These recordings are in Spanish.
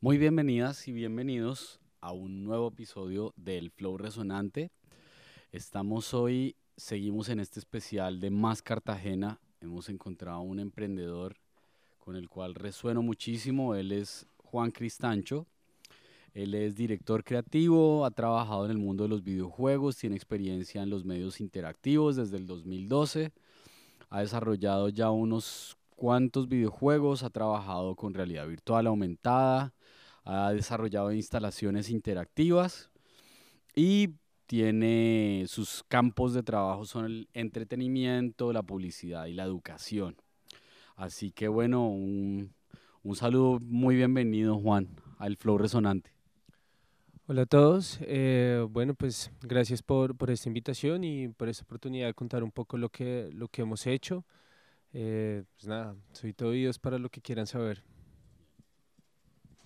Muy bienvenidas y bienvenidos a un nuevo episodio del Flow Resonante. Estamos hoy, seguimos en este especial de Más Cartagena. Hemos encontrado un emprendedor con el cual resueno muchísimo. Él es Juan Cristancho. Él es director creativo, ha trabajado en el mundo de los videojuegos, tiene experiencia en los medios interactivos desde el 2012, ha desarrollado ya unos cuantos videojuegos, ha trabajado con realidad virtual aumentada, ha desarrollado instalaciones interactivas y tiene sus campos de trabajo son el entretenimiento, la publicidad y la educación. Así que bueno, un, saludo muy bienvenido Juan al Flow Resonante. Hola a todos, eh, bueno pues gracias por, esta invitación y por esta oportunidad de contar un poco lo que hemos hecho. Eh, pues nada, soy todo oídos para lo que quieran saber.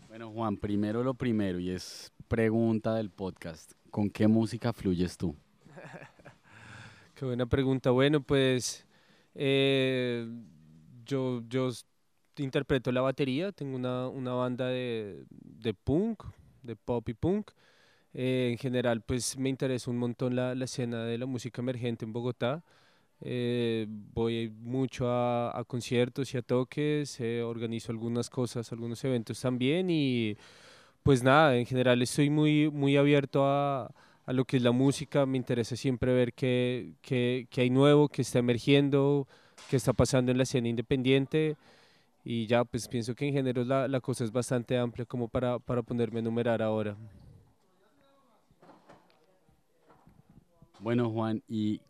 Bueno, Juan, primero lo primero y es pregunta del podcast. ¿Con qué música fluyes tú? qué buena pregunta. Bueno, pues eh, yo, yo interpreto la batería, tengo una, una banda de, de, punk, de pop y punk. Eh, en general, pues me interesa un montón la, la escena de la música emergente en Bogotá. Eh, voy mucho a, a, conciertos y a toques, eh, organizo algunas cosas, algunos eventos también y pues nada, en general estoy muy, muy abierto a, a lo que es la música, me interesa siempre ver qué, qué, qué hay nuevo, qué está emergiendo, qué está pasando en la escena independiente y ya pues pienso que en general la, la cosa es bastante amplia como para, para ponerme a enumerar ahora. Bueno Juan, ¿y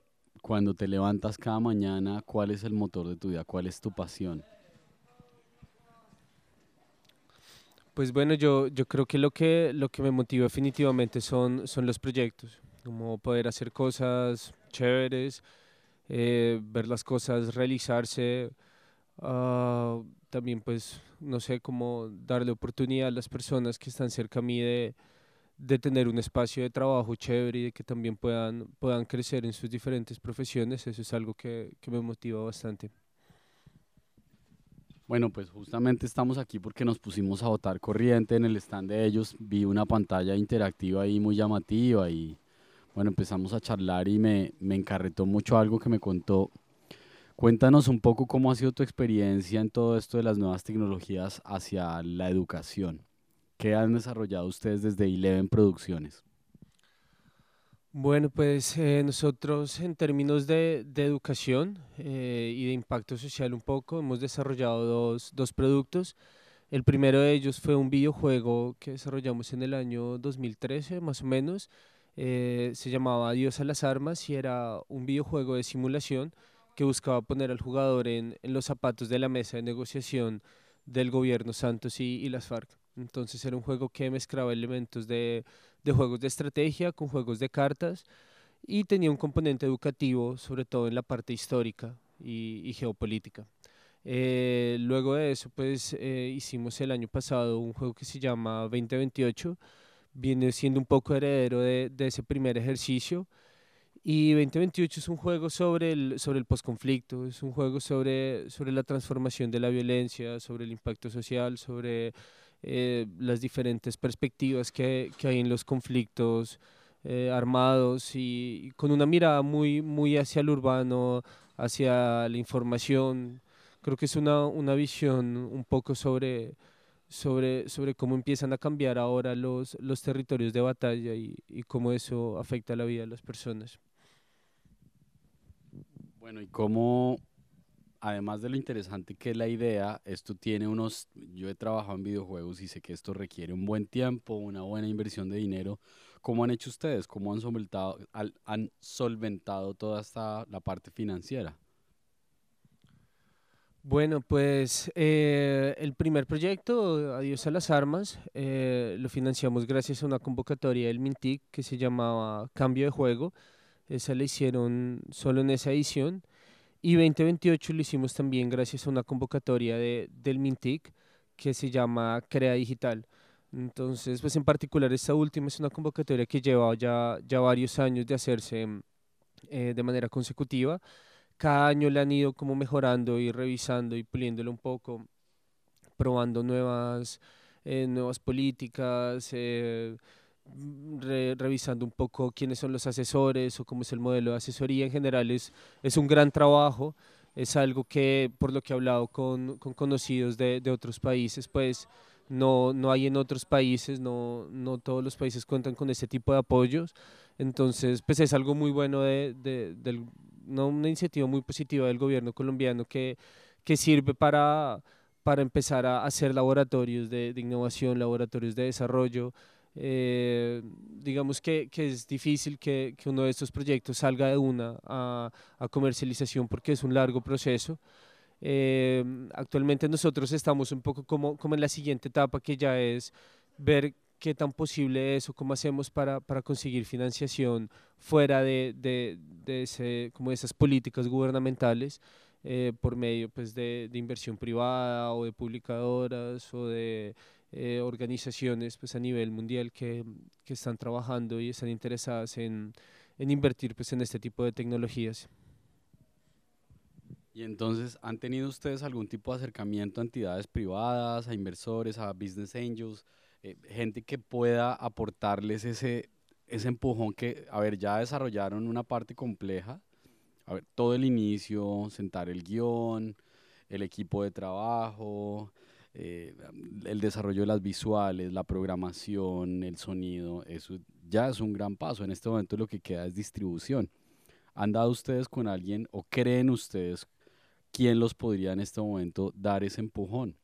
cuando te levantas cada mañana, ¿cuál es el motor de tu vida? ¿Cuál es tu pasión? Pues bueno, yo, yo creo que lo, que lo que me motiva definitivamente son, son los proyectos, como poder hacer cosas chéveres, eh, ver las cosas realizarse, uh, también pues, no sé, cómo darle oportunidad a las personas que están cerca a mí de, de tener un espacio de trabajo chévere y de que también puedan, puedan crecer en sus diferentes profesiones, eso es algo que, que, me motiva bastante. Bueno, pues justamente estamos aquí porque nos pusimos a votar corriente en el stand de ellos, vi una pantalla interactiva ahí muy llamativa y bueno, empezamos a charlar y me, me encarretó mucho algo que me contó. Cuéntanos un poco cómo ha sido tu experiencia en todo esto de las nuevas tecnologías hacia la educación. ¿Qué han desarrollado ustedes desde Eleven Producciones? Bueno, pues eh, nosotros en términos de, educación eh, y de impacto social un poco hemos desarrollado dos, dos, productos. El primero de ellos fue un videojuego que desarrollamos en el año 2013 más o menos. Eh, se llamaba Dios a las armas y era un videojuego de simulación que buscaba poner al jugador en, los zapatos de la mesa de negociación del gobierno Santos y las FARC. Entonces era un juego que mezclaba elementos de, de, juegos de estrategia con juegos de cartas y tenía un componente educativo, sobre todo en la parte histórica y, y geopolítica. Eh, luego de eso, pues eh, hicimos el año pasado un juego que se llama 2028, viene siendo un poco heredero de, de ese primer ejercicio. Y 2028 es un juego sobre el, sobre el posconflicto, es un juego sobre, sobre la transformación de la violencia, sobre el impacto social, sobre eh, las diferentes perspectivas que, que, hay en los conflictos eh, armados y, y, con una mirada muy, muy hacia el urbano, hacia la información. Creo que es una, una visión un poco sobre, sobre, sobre cómo empiezan a cambiar ahora los, los territorios de batalla y, y cómo eso afecta la vida de las personas. Bueno, y cómo además de lo interesante que es la idea, esto tiene unos, yo he trabajado en videojuegos y sé que esto requiere un buen tiempo, una buena inversión de dinero. ¿Cómo han hecho ustedes? ¿Cómo han solventado, toda esta, la parte financiera? Bueno, pues eh, el primer proyecto, Adiós a las Armas, eh, lo financiamos gracias a una convocatoria del Mintic que se llamaba Cambio de Juego. Esa la hicieron solo en esa edición y 2028 lo hicimos también gracias a una convocatoria de, del Mintic que se llama Crea Digital. Entonces, pues en particular esta última es una convocatoria que lleva ya, ya varios años de hacerse eh, de manera consecutiva. Cada año la han ido como mejorando y revisando y puliéndolo un poco, probando nuevas nuevas políticas, revisando un poco quiénes son los asesores o cómo es el modelo de asesoría. En general es, es un gran trabajo, es algo que por lo que he hablado con, con conocidos de, de, otros países, pues no, no hay en otros países, no, no todos los países cuentan con ese tipo de apoyos. Entonces, pues es algo muy bueno de, de, no, una iniciativa muy positiva del gobierno colombiano que, que sirve para, para empezar a hacer laboratorios de innovación, laboratorios de desarrollo, eh, digamos que, que, es difícil que, que, uno de estos proyectos salga de una a, a comercialización porque es un largo proceso. Eh, actualmente nosotros estamos un poco como, como en la siguiente etapa que ya es ver qué tan posible es o cómo hacemos para, para conseguir financiación fuera de, de, de, ese, como de esas políticas gubernamentales eh, por medio pues, de, de inversión privada o de publicadoras o de eh, organizaciones pues, a nivel mundial que, que, están trabajando y están interesadas en, en invertir pues, en este tipo de tecnologías. Y entonces, ¿han tenido ustedes algún tipo de acercamiento a entidades privadas, a inversores, a business angels, eh, gente que pueda aportarles ese, ese empujón que, a ver, ya desarrollaron una parte compleja, todo el inicio, sentar el guion, el equipo de trabajo, eh, el desarrollo de las visuales, la programación, el sonido, eso ya es un gran paso. En este momento lo que queda es distribución. ¿Han dado ustedes con alguien o creen ustedes quién los podría en este momento dar ese empujón?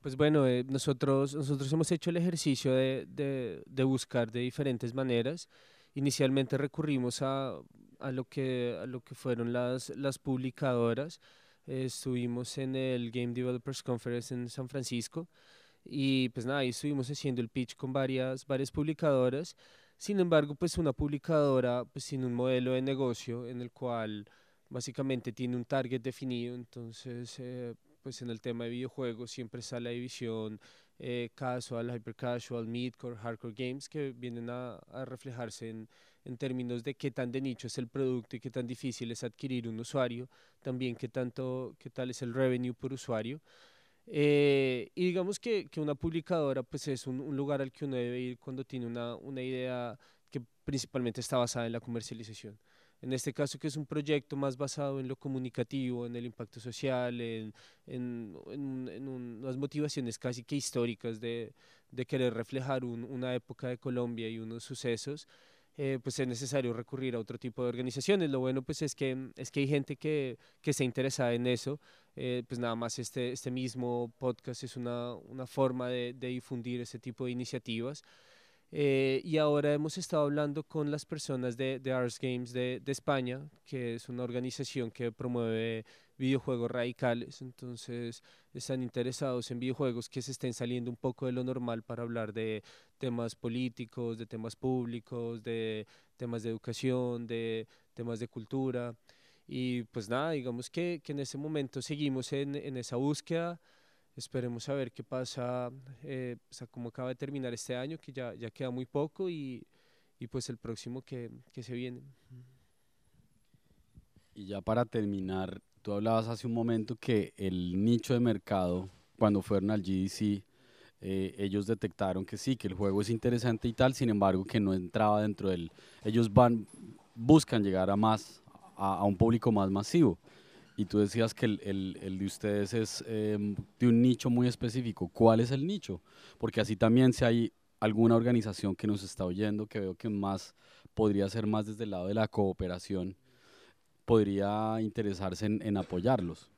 Pues bueno, eh, nosotros, nosotros hemos hecho el ejercicio de, de, de, buscar de diferentes maneras. Inicialmente recurrimos a, a, lo, que, a lo que fueron las, las publicadoras estuvimos en el Game Developers Conference en San Francisco y pues nada, ahí estuvimos haciendo el pitch con varias, varias publicadoras. Sin embargo, pues una publicadora pues sin un modelo de negocio en el cual básicamente tiene un target definido, entonces eh, pues en el tema de videojuegos siempre está la división eh, casual, hyper casual, midcore, hardcore games que vienen a, a reflejarse en, en términos de qué tan de nicho es el producto y qué tan difícil es adquirir un usuario, también qué, tanto, qué tal es el revenue por usuario. Eh, y digamos que, que, una publicadora pues es un, un, lugar al que uno debe ir cuando tiene una, una idea que principalmente está basada en la comercialización. En este caso, que es un proyecto más basado en lo comunicativo, en el impacto social, en, en, en, en unas motivaciones casi que históricas de, de querer reflejar un, una época de Colombia y unos sucesos, eh, pues es necesario recurrir a otro tipo de organizaciones. Lo bueno pues es que, es que hay gente que, que se interesa en eso. Eh, pues nada más este, este mismo podcast es una, una forma de, de difundir ese tipo de iniciativas. Eh, y ahora hemos estado hablando con las personas de, de Ars Games de, de, España, que es una organización que promueve videojuegos radicales. Entonces, están interesados en videojuegos que se estén saliendo un poco de lo normal para hablar de temas políticos, de temas públicos, de temas de educación, de temas de cultura. Y pues nada, digamos que, que en ese momento seguimos en, en esa búsqueda. Esperemos a ver qué pasa, eh, o sea, cómo acaba de terminar este año, que ya, ya queda muy poco, y, y pues el próximo que, que se viene. Y ya para terminar, tú hablabas hace un momento que el nicho de mercado, cuando fueron al GDC, eh, ellos detectaron que sí, que el juego es interesante y tal, sin embargo que no entraba dentro del... Ellos van, buscan llegar a más, a, a un público más masivo. Y tú decías que el, el, el de ustedes es eh, de un nicho muy específico. ¿Cuál es el nicho? Porque así también si hay alguna organización que nos está oyendo, que veo que más podría ser más desde el lado de la cooperación, podría interesarse en, apoyarlos.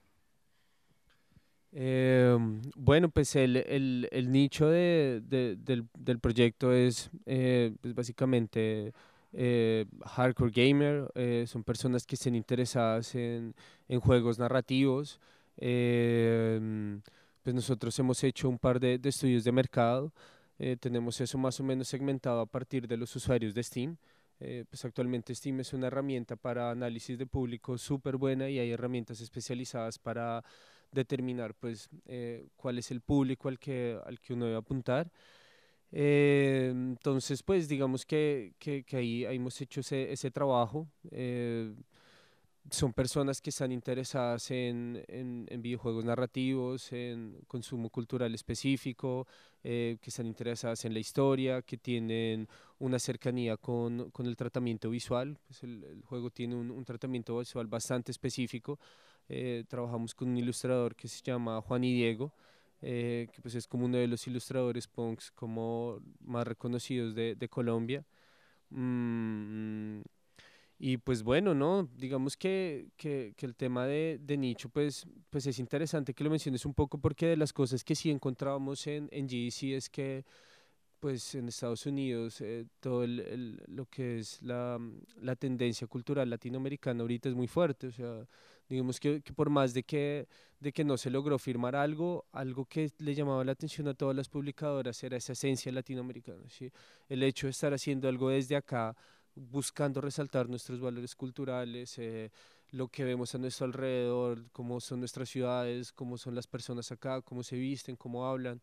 Eh, bueno, pues el, nicho de, de, del, proyecto es eh, pues básicamente eh, hardcore gamer, eh, son personas que estén interesadas en, juegos narrativos. Eh, pues nosotros hemos hecho un par de, de estudios de mercado, eh, tenemos eso más o menos segmentado a partir de los usuarios de Steam. Pues actualmente Steam es una herramienta para análisis de público súper buena y hay herramientas especializadas para determinar pues cuál es el público al que, al que uno debe apuntar. Eh, entonces, pues digamos que, que, que ahí, ahí, hemos hecho ese, ese trabajo. Son personas que están interesadas en, en, videojuegos narrativos, en consumo cultural específico, eh, que están interesadas en la historia, que tienen una cercanía con, con el tratamiento visual. Pues el, juego tiene un, un, tratamiento visual bastante específico. Eh, trabajamos con un ilustrador que se llama Juan y Diego. Eh, que pues es como uno de los ilustradores punks como más reconocidos de, de Colombia. Mm, y pues bueno, ¿no? Digamos que, que, que el tema de, de, nicho, pues, pues es interesante que lo menciones un poco porque de las cosas que sí encontrábamos en, en GDC es que pues en Estados Unidos eh, todo el, el, lo que es la, la, tendencia cultural latinoamericana ahorita es muy fuerte, o sea, digamos que, que, por más de que, de que no se logró firmar algo, algo que le llamaba la atención a todas las publicadoras era esa esencia latinoamericana, ¿sí? el hecho de estar haciendo algo desde acá buscando resaltar nuestros valores culturales, eh, lo que vemos a nuestro alrededor, cómo son nuestras ciudades, cómo son las personas acá, cómo se visten, cómo hablan,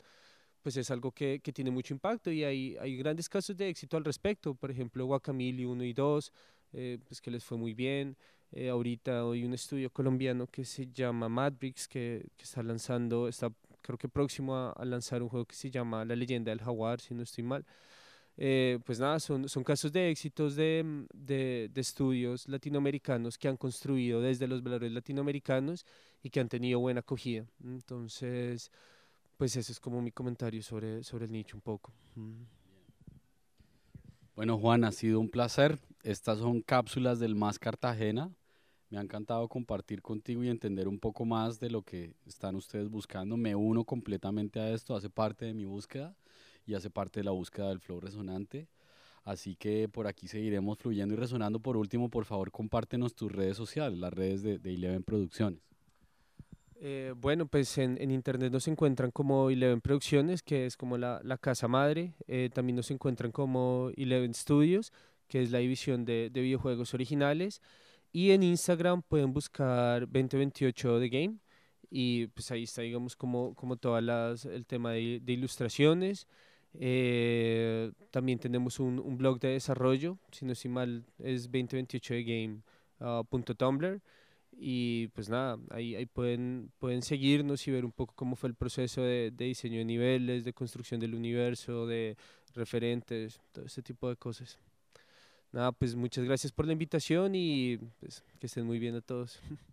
pues es algo que, que tiene mucho impacto y hay, hay, grandes casos de éxito al respecto, por ejemplo Guacamili 1 y 2, eh, pues que les fue muy bien. Eh, ahorita hay un estudio colombiano que se llama Madbricks que, que está lanzando, está creo que próximo a, a lanzar un juego que se llama La leyenda del jaguar, si no estoy mal. Eh, pues nada, son, son casos de éxitos de, mm, de, de, estudios latinoamericanos que han construido desde los valores latinoamericanos y que han tenido buena acogida. Entonces, pues ese es como mi comentario sobre, sobre el nicho un poco. Bueno, Juan, ha sido un placer. Estas son cápsulas del Más Cartagena. Me ha encantado compartir contigo y entender un poco más de lo que están ustedes buscando. Me uno completamente a esto, hace parte de mi búsqueda y hace parte de la búsqueda del flow resonante. Así que por aquí seguiremos fluyendo y resonando. Por último, por favor, compártenos tus redes sociales, las redes de, de Eleven Producciones. Eh, bueno, pues en, en, internet nos encuentran como Eleven Producciones, que es como la, la casa madre. Eh, también nos encuentran como Eleven Studios, que es la división de, de, videojuegos originales. Y en Instagram pueden buscar 2028 The Game. Y pues ahí está, digamos, como, como todo el tema de, de ilustraciones. Eh, también tenemos un, un, blog de desarrollo, si no estoy mal es 2028thegame.tumblr. Uh, y pues nada, ahí, ahí pueden, pueden seguirnos y ver un poco cómo fue el proceso de, de diseño de niveles, de construcción del universo, de referentes, todo ese tipo de cosas. Nada, pues muchas gracias por la invitación y pues, que estén muy bien a todos.